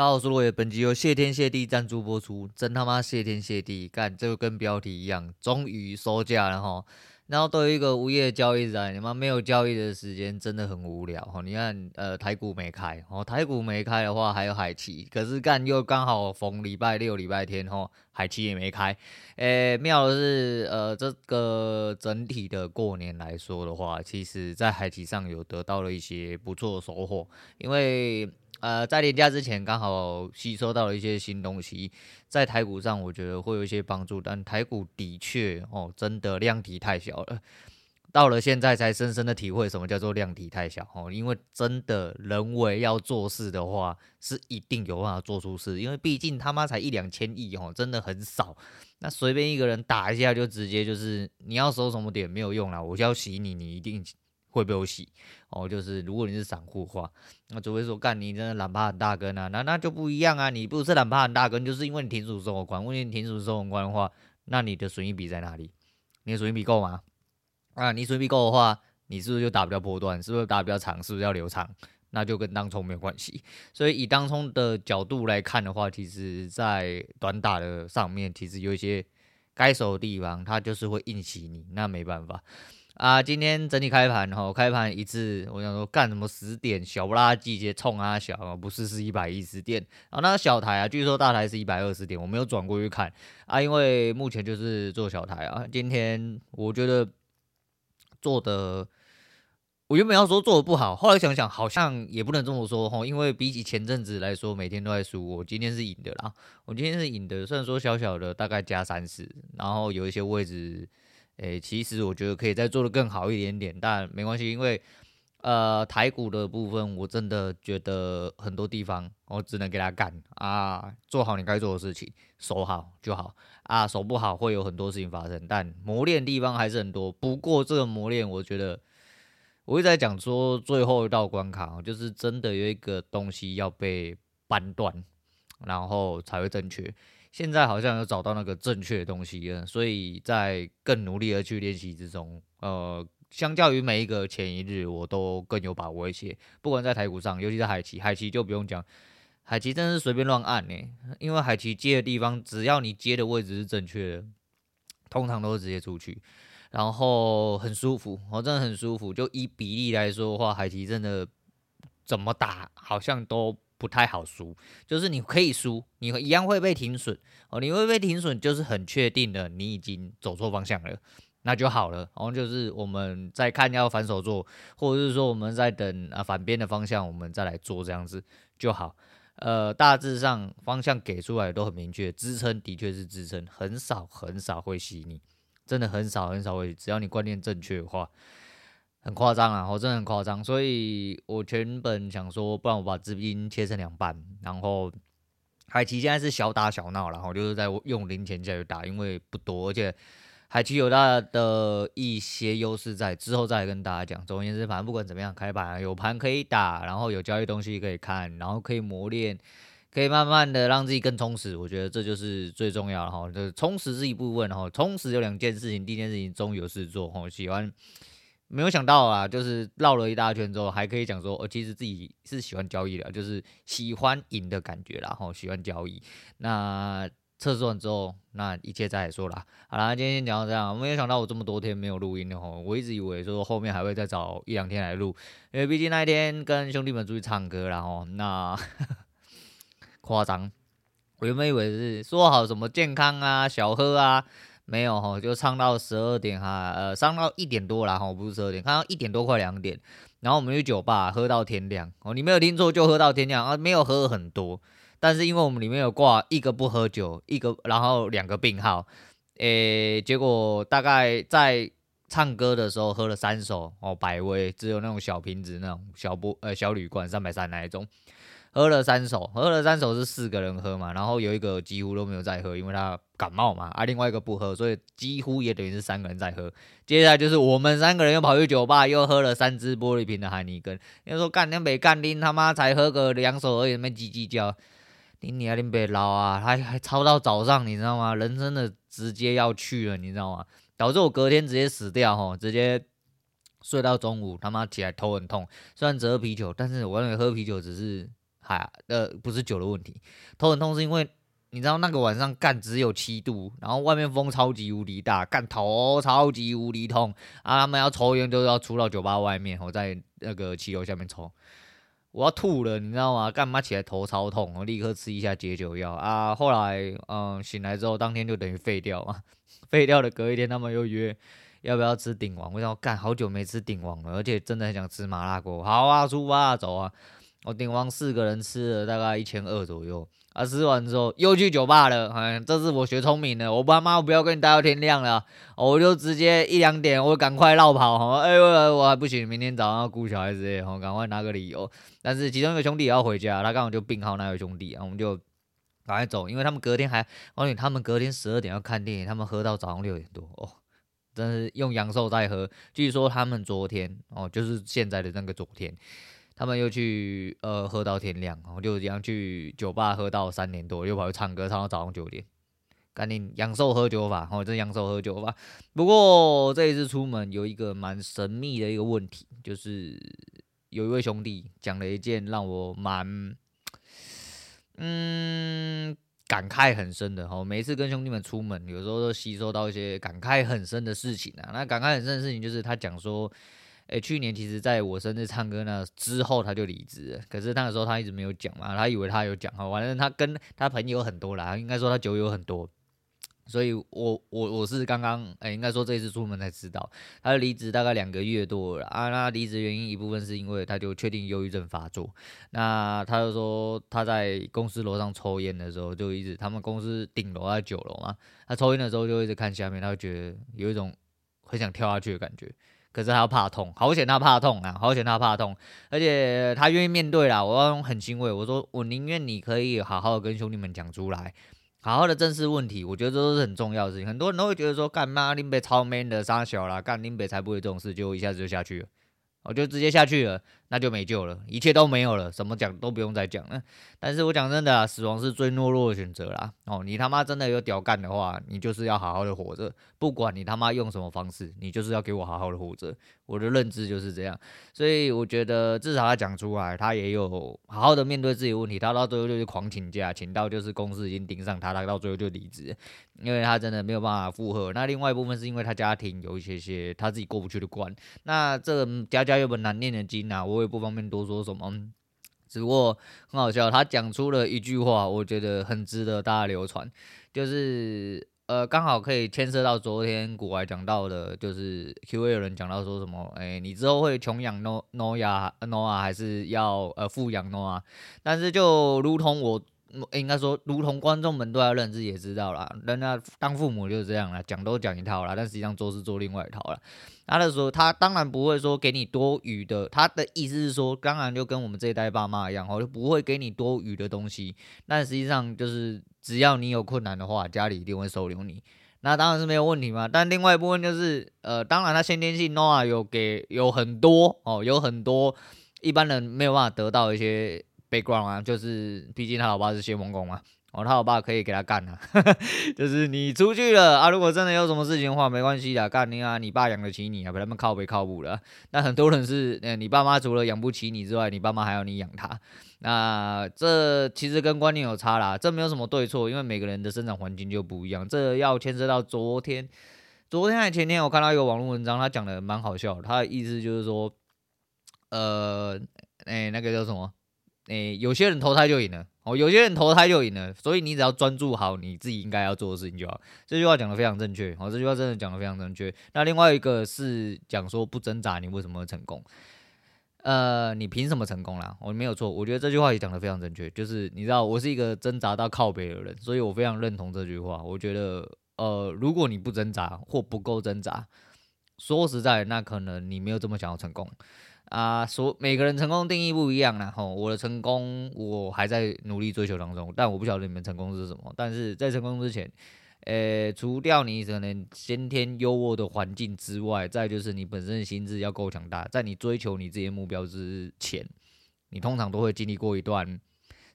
大家好，我是罗爷，本集由谢天谢地赞助播出，真他妈谢天谢地！干，这个跟标题一样，终于收假了哈。然后对于一个无业交易者，你妈没有交易的时间真的很无聊哈。你看，呃，台股没开哦，台股没开的话还有海期，可是干又刚好逢礼拜六、礼拜天哈，海期也没开。诶，妙的是，呃，这个整体的过年来说的话，其实在海期上有得到了一些不错的收获，因为。呃，在连假之前刚好吸收到了一些新东西，在台股上我觉得会有一些帮助，但台股的确哦，真的量体太小了。到了现在才深深的体会什么叫做量体太小哦，因为真的人为要做事的话，是一定有办法做出事，因为毕竟他妈才一两千亿哦，真的很少。那随便一个人打一下就直接就是你要收什么点没有用啦，我就要洗你，你一定。会被我洗哦，就是如果你是散户的话，那除非说干你真的懒怕很大根啊，那那就不一样啊。你不是懒怕很大根，就是因为你停损收红关。问题你停损收红关的话，那你的损益比在哪里？你的损益比够吗？啊，你损益比够的话，你是不是就打比较波段？是不是打比较长？是不是要留长？那就跟当冲没有关系。所以以当冲的角度来看的话，其实在短打的上面，其实有一些该守的地方，它就是会硬洗你，那没办法。啊，今天整体开盘吼，开盘一致，我想说干什么十点小不拉几节冲啊小，不是是一百一十点啊，那个小台啊，据说大台是一百二十点，我没有转过去看啊，因为目前就是做小台啊。今天我觉得做的，我原本要说做的不好，后来想想好像也不能这么说吼，因为比起前阵子来说，每天都在输，我今天是赢的啦，我今天是赢的，虽然说小小的大概加三十，然后有一些位置。诶、其实我觉得可以再做得更好一点点，但没关系，因为呃台股的部分，我真的觉得很多地方我只能给他干啊，做好你该做的事情，守好就好啊，守不好会有很多事情发生，但磨练地方还是很多。不过这个磨练，我觉得我一直在讲说最后一道关卡，就是真的有一个东西要被扳断，然后才会正确。现在好像有找到那个正确的东西了，所以在更努力的去练习之中，呃，相较于每一个前一日，我都更有把握一些。不管在台股上，尤其是海期，海期就不用讲，海期真的是随便乱按呢，因为海期接的地方，只要你接的位置是正确的，通常都是直接出去，然后很舒服，我真的很舒服。就以比例来说的话，海期真的怎么打，好像都。不太好输，就是你可以输，你一样会被停损哦。你会被停损，就是很确定的，你已经走错方向了，那就好了。然后就是我们在看要反手做，或者是说我们在等啊反边的方向，我们再来做这样子就好。呃，大致上方向给出来都很明确，支撑的确是支撑，很少很少会洗你，真的很少很少会，只要你观念正确的话。很夸张啊，我真的很夸张，所以我原本想说，不然我把资金切成两半，然后海奇现在是小打小闹，然后就是在用零钱下去打，因为不多，而且海奇有它的一些优势在，之后再来跟大家讲。总而言之，反正不管怎么样，开盘有盘可以打，然后有交易东西可以看，然后可以磨练，可以慢慢的让自己更充实，我觉得这就是最重要的哈。就是充实是一部分，哈充实有两件事情，第一件事情终于有事做，哈喜欢。没有想到啊，就是绕了一大圈之后，还可以讲说，我、哦、其实自己是喜欢交易的，就是喜欢赢的感觉，然后喜欢交易。那测试完之后，那一切再来说啦。好啦，今天先讲到这样。我没有想到我这么多天没有录音了吼，我一直以为说后面还会再找一两天来录，因为毕竟那一天跟兄弟们出去唱歌，然后那 夸张，我原本以为是说好什么健康啊、小喝啊。没有哈，就唱到十二点哈，呃，唱到一点多啦哈，不是十二点，看到一点多快两点，然后我们去酒吧喝到天亮。哦，你没有听错，就喝到天亮。啊，没有喝很多，但是因为我们里面有挂一个不喝酒，一个然后两个病号，诶，结果大概在唱歌的时候喝了三首哦，百威只有那种小瓶子那种小波呃小铝罐三百三那一种。喝了三手，喝了三手是四个人喝嘛，然后有一个几乎都没有再喝，因为他感冒嘛，啊，另外一个不喝，所以几乎也等于是三个人在喝。接下来就是我们三个人又跑去酒吧，又喝了三支玻璃瓶的海尼根。要说干两杯干，拎他妈才喝个两手而已，没叽叽叫，你你啊，你别捞啊，还还超到早上，你知道吗？人真的直接要去了，你知道吗？导致我隔天直接死掉吼，直接睡到中午，他妈起来头很痛。虽然只喝啤酒，但是我认为喝啤酒只是。还呃不是酒的问题，头很痛是因为你知道那个晚上干只有七度，然后外面风超级无敌大，干头超级无敌痛啊！他们要抽烟都要出到酒吧外面，我在那个汽油下面抽，我要吐了，你知道吗？干嘛起来头超痛，我立刻吃一下解酒药啊！后来嗯醒来之后，当天就等于废掉嘛，废掉了。隔一天他们又约。要不要吃鼎王？我想干好久没吃鼎王了，而且真的很想吃麻辣锅。好啊，出发走啊！我顶王四个人吃了大概一千二左右啊。吃完之后又去酒吧了。哎，这次我学聪明了，我爸妈我不要跟你待到天亮了，我就直接一两点我赶快绕跑。哈，哎，我我还不行，明天早上要顾小孩子，哎，赶快拿个理由。但是其中一个兄弟也要回家，他刚好就病号那位兄弟啊，我们就赶快走，因为他们隔天还，而且他们隔天十二点要看电影，他们喝到早上六点多哦。真是用阳寿在喝。据说他们昨天哦，就是现在的那个昨天，他们又去呃喝到天亮，然后就这样去酒吧喝到三点多，又跑去唱歌唱到早上九点。赶紧阳寿喝酒法，哦，这阳寿喝酒法。不过这一次出门有一个蛮神秘的一个问题，就是有一位兄弟讲了一件让我蛮嗯。感慨很深的哈，每一次跟兄弟们出门，有时候都吸收到一些感慨很深的事情啊。那感慨很深的事情就是他讲说，诶，去年其实在我生日唱歌那之后他就离职了，可是那个时候他一直没有讲嘛，他以为他有讲哈，反正他跟他朋友很多啦，应该说他酒友很多。所以我，我我是刚刚，哎，应该说这一次出门才知道，他离职大概两个月多了啊。那离职原因一部分是因为他就确定忧郁症发作。那他就说他在公司楼上抽烟的时候，就一直他们公司顶楼在九楼嘛，他抽烟的时候就一直看下面，他就觉得有一种很想跳下去的感觉。可是他怕痛，好险他怕痛啊，好险他怕痛，而且他愿意面对啦。我很欣慰，我说我宁愿你可以好好的跟兄弟们讲出来。好好的正视问题，我觉得这都是很重要的事情。很多人都会觉得说，干嘛林北超 man 的杀小啦，干林北才不会这种事，就一下子就下去了，我就直接下去了。那就没救了，一切都没有了，什么讲都不用再讲了。但是我讲真的啊，死亡是最懦弱的选择啦。哦，你他妈真的有屌干的话，你就是要好好的活着，不管你他妈用什么方式，你就是要给我好好的活着。我的认知就是这样，所以我觉得至少他讲出来，他也有好好的面对自己问题。他到最后就是狂请假，请到就是公司已经盯上他，他到最后就离职，因为他真的没有办法负荷。那另外一部分是因为他家庭有一些些他自己过不去的关。那这家家有本难念的经啊，我。我也不方便多说什么，只不过很好笑，他讲出了一句话，我觉得很值得大家流传，就是呃，刚好可以牵涉到昨天古外讲到的，就是 Q&A 有人讲到说什么，哎、你之后会穷养诺诺亚诺亚，还是要呃富养诺亚？但是就如同我。应该说，如同观众们都要认知，也知道啦。人家当父母就是这样啦，讲都讲一套啦，但实际上做事做另外一套啦。他的时候，他当然不会说给你多余的，他的意思是说，当然就跟我们这一代爸妈一样，我就不会给你多余的东西。但实际上就是，只要你有困难的话，家里一定会收留你。那当然是没有问题嘛。但另外一部分就是，呃，当然他先天性 n o a 有给有很多哦，有很多一般人没有办法得到一些。Background 啊，就是毕竟他老爸是先锋工嘛，哦，他老爸可以给他干啊，就是你出去了啊，如果真的有什么事情的话，没关系的，干你啊，你爸养得起你啊，把他们靠背靠母的。那很多人是，呃，你爸妈除了养不起你之外，你爸妈还要你养他，那这其实跟观念有差啦，这没有什么对错，因为每个人的生长环境就不一样，这要牵涉到昨天，昨天还前天我看到一个网络文章，他讲的蛮好笑的，他的意思就是说，呃，哎、那个叫什么？诶、有些人投胎就赢了哦，有些人投胎就赢了，所以你只要专注好你自己应该要做的事情就好。这句话讲得非常正确，哦，这句话真的讲得非常正确。那另外一个是讲说不挣扎你为什么会成功？呃，你凭什么成功啦？我没有错，我觉得这句话也讲得非常正确。就是你知道我是一个挣扎到靠北的人，所以我非常认同这句话。我觉得，呃，如果你不挣扎或不够挣扎，说实在，那可能你没有这么想要成功。啊，所每个人成功定义不一样啦，吼，我的成功我还在努力追求当中，但我不晓得你们成功是什么。但是在成功之前，呃、除掉你可能先天优渥的环境之外，再就是你本身的心智要够强大。在你追求你自己的目标之前，你通常都会经历过一段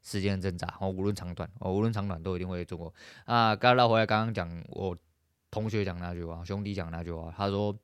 时间的挣扎，哦，无论长短，哦，无论长短都一定会做过。啊，刚绕回来刚刚讲我同学讲那句话，兄弟讲那句话，他说。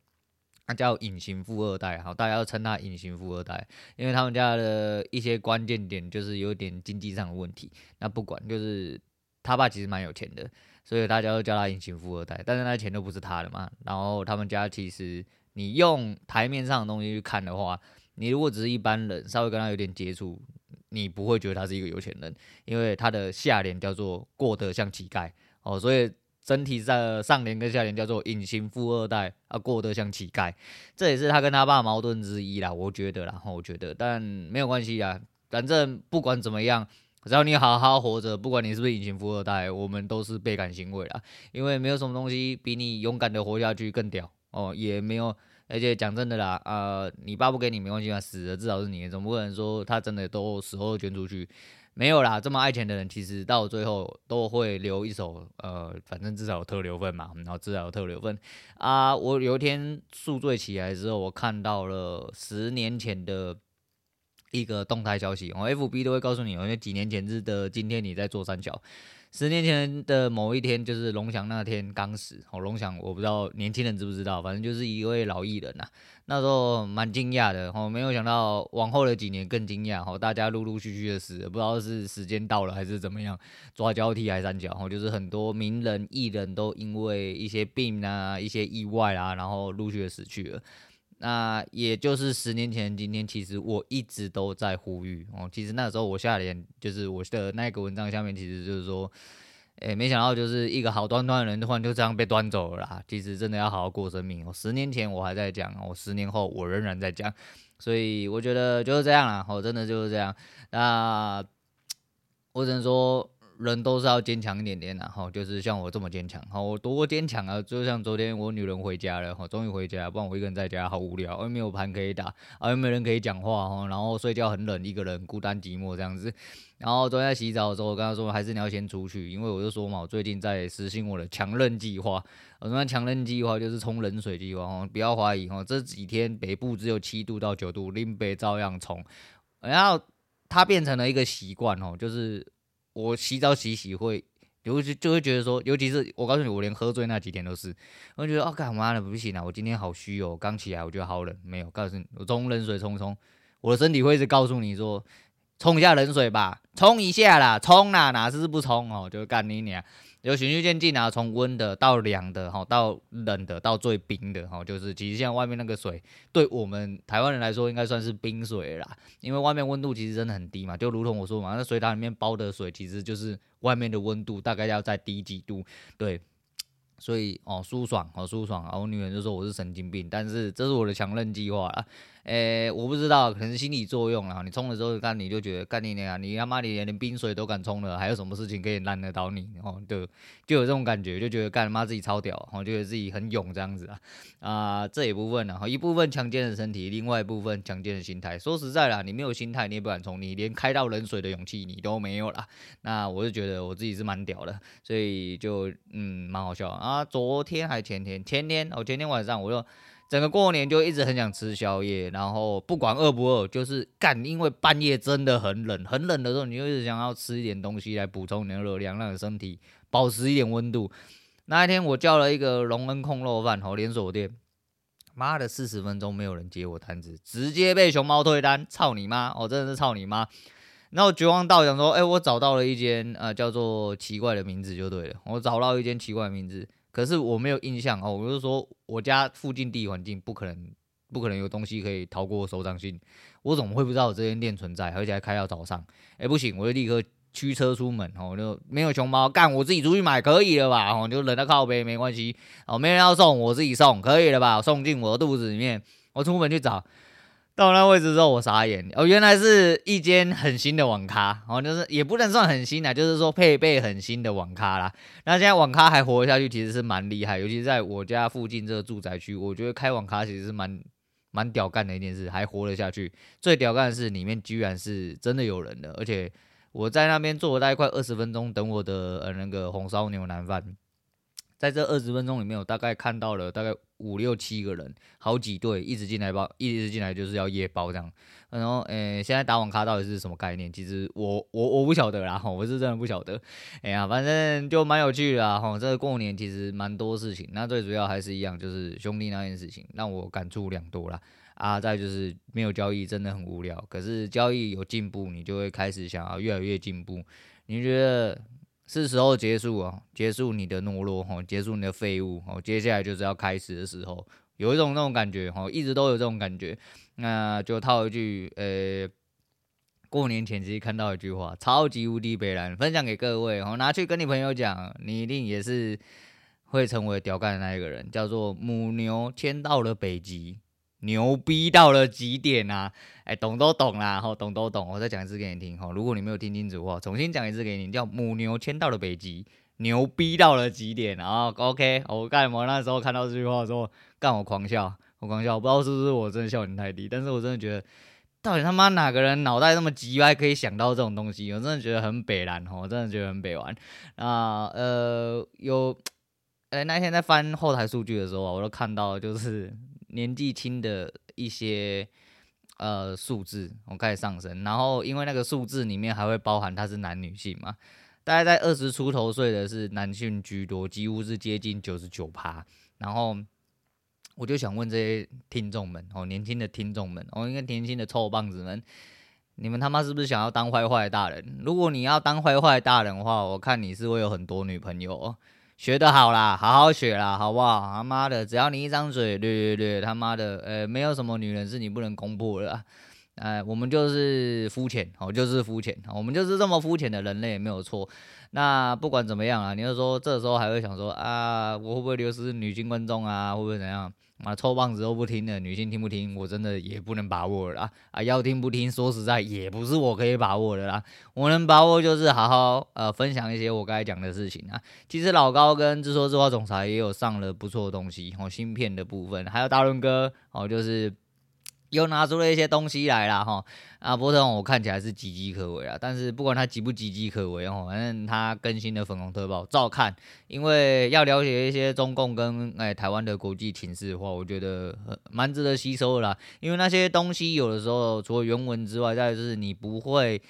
他叫隐形富二代，好，大家要称他隐形富二代，因为他们家的一些关键点就是有点经济上的问题。那不管，就是他爸其实蛮有钱的，所以大家都叫他隐形富二代。但是那钱都不是他的嘛。然后他们家其实，你用台面上的东西去看的话，你如果只是一般人，稍微跟他有点接触，你不会觉得他是一个有钱人，因为他的下联叫做过得像乞丐哦，所以。整体在上联跟下联叫做隐形富二代啊，过得像乞丐，这也是他跟他爸矛盾之一啦，我觉得啦，我觉得，但没有关系啊，反正不管怎么样，只要你好好活着，不管你是不是隐形富二代，我们都是倍感欣慰啦，因为没有什么东西比你勇敢的活下去更屌哦，也没有，而且讲真的啦，呃，你爸不给你没关系啊，死了至少是你，总不可能说他真的都死后捐出去。没有啦，这么爱钱的人，其实到最后都会留一手，呃，反正至少有特留份嘛，然后至少有特留份啊。我有一天宿醉起来之后，我看到了十年前的一个动态消息，我 FB 都会告诉你，因为几年前日的今天你在做三角。十年前的某一天，就是龙翔那天刚死。哦，龙翔我不知道年轻人知不知道，反正就是一位老艺人呐。那时候蛮惊讶的，哦，没有想到往后的几年更惊讶。哦，大家陆陆续续的死，不知道是时间到了还是怎么样，抓交替还是三角。哦，就是很多名人艺人都因为一些病啊、一些意外啊，然后陆续的死去了。那也就是十年前，今天其实我一直都在呼吁哦。其实那时候我下联就是我的那个文章下面，其实就是说，诶、欸，没想到就是一个好端端的人，突然就这样被端走了啦。其实真的要好好过生命哦。十年前我还在讲，我十年后我仍然在讲，所以我觉得就是这样啦。哦，真的就是这样。那 我只能说。人都是要坚强一点点的，哈，就是像我这么坚强，哈，我多坚强啊！就像昨天我女人回家了，哈，终于回家，不然我一个人在家好无聊，又没有盘可以打，啊，又没人可以讲话，哈，然后睡觉很冷，一个人孤单寂寞这样子。然后昨天在洗澡的时候，我跟她说，还是你要先出去，因为我就说嘛，我最近在实行我的强韧计划。我说强韧计划就是冲冷水计划，哈，不要怀疑，哈，这几天北部只有七度到九度，林北照样冲。然后它变成了一个习惯，哦，就是。我洗澡洗洗会，尤其就会觉得说，尤其是我告诉你，我连喝醉那几天都是，我觉得哦，干嘛呢？不行啊，我今天好虚哦，刚起来我觉得好冷，没有告诉你，我冲冷水冲冲，我的身体会是告诉你说，冲一下冷水吧，冲一下啦，冲啦，哪次是不冲哦，就干你娘。有循序渐进啊，从温的到凉的，哈，到冷的，到最冰的，哈，就是其实现在外面那个水，对我们台湾人来说，应该算是冰水啦，因为外面温度其实真的很低嘛，就如同我说嘛，那水塔里面包的水，其实就是外面的温度大概要再低几度，对，所以哦，舒爽，好舒爽啊，我女人就说我是神经病，但是这是我的强韧计划啊。诶、我不知道，可能是心理作用啦。你冲了之后，干你就觉得干你娘啊，你他妈你连冰水都敢冲了，还有什么事情可以难得倒你？哦，对，就有这种感觉，就觉得干他妈自己超屌，哦，觉得自己很勇这样子啊。啊、这一部分呢，一部分强健的身体，另外一部分强健的心态。说实在啦，你没有心态，你也不敢冲，你连开到冷水的勇气你都没有啦。那我就觉得我自己是蛮屌的，所以就嗯蛮好笑啊。昨天还前天，前天哦，前天晚上我就。整个过年就一直很想吃宵夜，然后不管饿不饿，就是干，因为半夜真的很冷，很冷的时候，你就一直想要吃一点东西来补充你的热量，让你身体保持一点温度。那一天我叫了一个隆恩控肉饭，好连锁店，妈的四十分钟没有人接我单子，直接被熊猫退单，操你妈！我真的是操你妈！然后绝望到想说，哎，我找到了一间呃叫做奇怪的名字就对了，我找到一间奇怪的名字。可是我没有印象哦，我就说我家附近地理环境不可能，不可能有东西可以逃过手掌心，我怎么会不知道我这间店存在，而且还开到早上？哎，不行，我就立刻驱车出门哦，就没有熊猫干，我自己出去买可以了吧？哦，就冷到靠呗没关系哦，没人要送，我自己送可以了吧？送进我的肚子里面，我出门去找。到那位置之后，我傻眼哦，原来是一间很新的网咖哦，就是也不能算很新啦，就是说配备很新的网咖啦。那现在网咖还活下去，其实是蛮厉害，尤其在我家附近这个住宅区，我觉得开网咖其实是蛮蛮屌干的一件事，还活了下去。最屌干的是里面居然是真的有人的，而且我在那边坐了大概快二十分钟，等我的呃那个红烧牛腩饭。在这二十分钟里面，我大概看到了大概五六七个人，好几队一直进来包，一直进来就是要夜包这样。然后，诶、现在打网咖到底是什么概念？其实我我我不晓得啦，我是真的不晓得。哎呀，反正就蛮有趣的啦，哈，这个过年其实蛮多事情。那最主要还是一样，就是兄弟那件事情让我感触良多啦。啊，再就是没有交易真的很无聊，可是交易有进步，你就会开始想要越来越进步。你觉得是时候结束啊？结束你的懦弱，哈，结束你的废物，哦，接下来就是要开始的时候。有一种那种感觉，哈，一直都有这种感觉。那就套一句，呃、欸，过年前其实看到一句话，超级无敌北蓝，分享给各位，哦，拿去跟你朋友讲，你一定也是会成为屌干的那一个人，叫做母牛迁到了北极，牛逼到了极点啊！哎、懂都懂啦，吼，懂都懂。我再讲一次给你听，吼，如果你没有听清楚的话，重新讲一次给你，叫母牛迁到了北极。牛逼到了极点，然后 OK，我干嘛那时候看到这句话的时候，干我狂笑，我狂笑，我不知道是不是我真的笑点太低，但是我真的觉得，到底他妈哪个人脑袋那么急，歪可以想到这种东西？我真的觉得很北烂，我真的觉得很北玩。啊，呃，有，呃，那天在翻后台数据的时候啊，我都看到就是年纪轻的一些呃数字，我开始上升，然后因为那个数字里面还会包含他是男女性嘛。大概在二十出头岁的是男性居多，几乎是接近九十九趴。然后我就想问这些听众们哦，年轻的听众们哦，应该年轻的臭棒子们，你们他妈是不是想要当坏坏的大人？如果你要当坏坏的大人的话，我看你是会有很多女朋友哦。学得好啦，好好学啦，好不好？他妈的，只要你一张嘴，对对对，他妈的，呃，没有什么女人是你不能攻破的啦。哎，我们就是肤浅，哦，就是肤浅，我们就是这么肤浅的人类，没有错。那不管怎么样啊，你就说这时候还会想说啊，我会不会流失女性观众啊？会不会怎样？啊，臭棒子都不听的，女性听不听？我真的也不能把握了啦。啊，要听不听？说实在，也不是我可以把握的啦。我能把握就是好好呃分享一些我刚才讲的事情啊。其实老高跟自说自话总裁也有上了不错的东西，哦，芯片的部分，还有大润哥，哦，就是。又拿出了一些东西来了哈，啊，波特我看起来是岌岌可危啊，但是不管他岌不岌岌可危哦，反正他更新的粉红特报照看，因为要了解一些中共跟哎台湾的国际情势的话，我觉得蛮值得吸收的啦，因为那些东西有的时候除了原文之外，再就是你不会。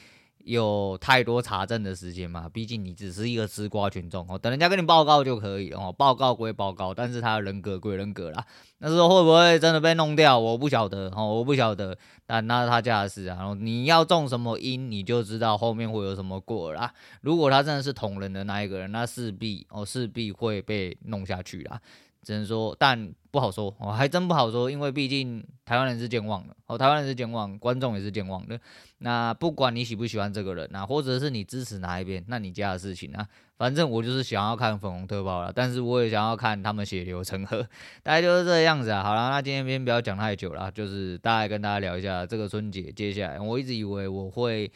有太多查证的时间嘛？毕竟你只是一个吃瓜群众哦，等人家跟你报告就可以哦。报告归报告，但是他人格归人格啦。那时候会不会真的被弄掉？我不晓得哦，我不晓得。但那是他家的事啊。你要种什么因，你就知道后面会有什么果啦。如果他真的是捅人的那一个人，那势必哦势必会被弄下去啦。只能说，但不好说哦，还真不好说，因为毕竟台湾人是健忘的哦，台湾人是健忘，观众也是健忘的。那不管你喜不喜欢这个人啊，或者是你支持哪一边，那你家的事情啊，反正我就是想要看粉红特报了，但是我也想要看他们血流成河，大概就是这个样子啊。好了，那今天先不要讲太久了，就是大概跟大家聊一下这个春节，接下来我一直以为我会。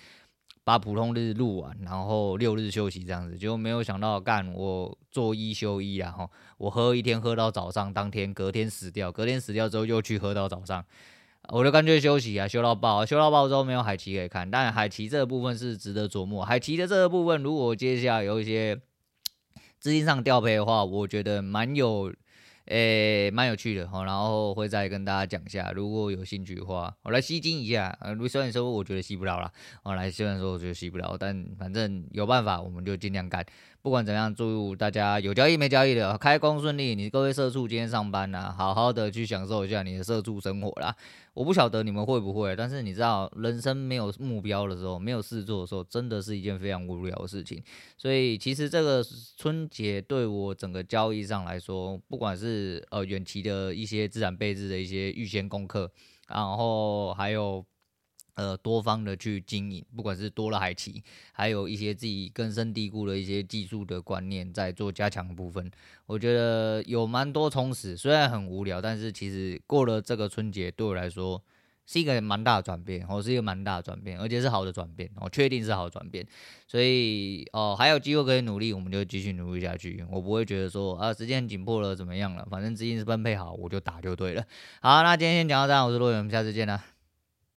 把普通日录完，然后六日休息这样子，就没有想到干我做一休一啊！哈，我喝一天喝到早上，当天隔天死掉，隔天死掉之后又去喝到早上，我就干脆休息啊，休到爆，休到爆之后没有海奇可以看，但海奇这个部分是值得琢磨。海奇的这个部分，如果接下来有一些资金上调配的话，我觉得蛮有。诶、蛮有趣的哈，然后会再跟大家讲一下，如果有兴趣的话，我来吸睛一下。呃，虽然说我觉得吸不了啦，我来虽然说我觉得吸不了，但反正有办法，我们就尽量干。不管怎样，祝大家有交易没交易的开工顺利。你各位社畜今天上班呐、啊，好好的去享受一下你的社畜生活啦。我不晓得你们会不会，但是你知道，人生没有目标的时候，没有事做的时候，真的是一件非常无聊的事情。所以其实这个春节对我整个交易上来说，不管是呃远期的一些资产配置的一些预先功课，然后还有。呃，多方的去经营，不管是多了海奇，还有一些自己根深蒂固的一些技术的观念，在做加强部分，我觉得有蛮多充实。虽然很无聊，但是其实过了这个春节，对我来说是一个蛮大的转变，哦，是一个蛮大的转变，而且是好的转变，哦，确定是好转变。所以，哦，还有机会可以努力，我们就继续努力下去。我不会觉得说啊，时间紧迫了怎么样了，反正资金是分配好，我就打就对了。好，那今天先讲到这，我是洛远，我们下次见了。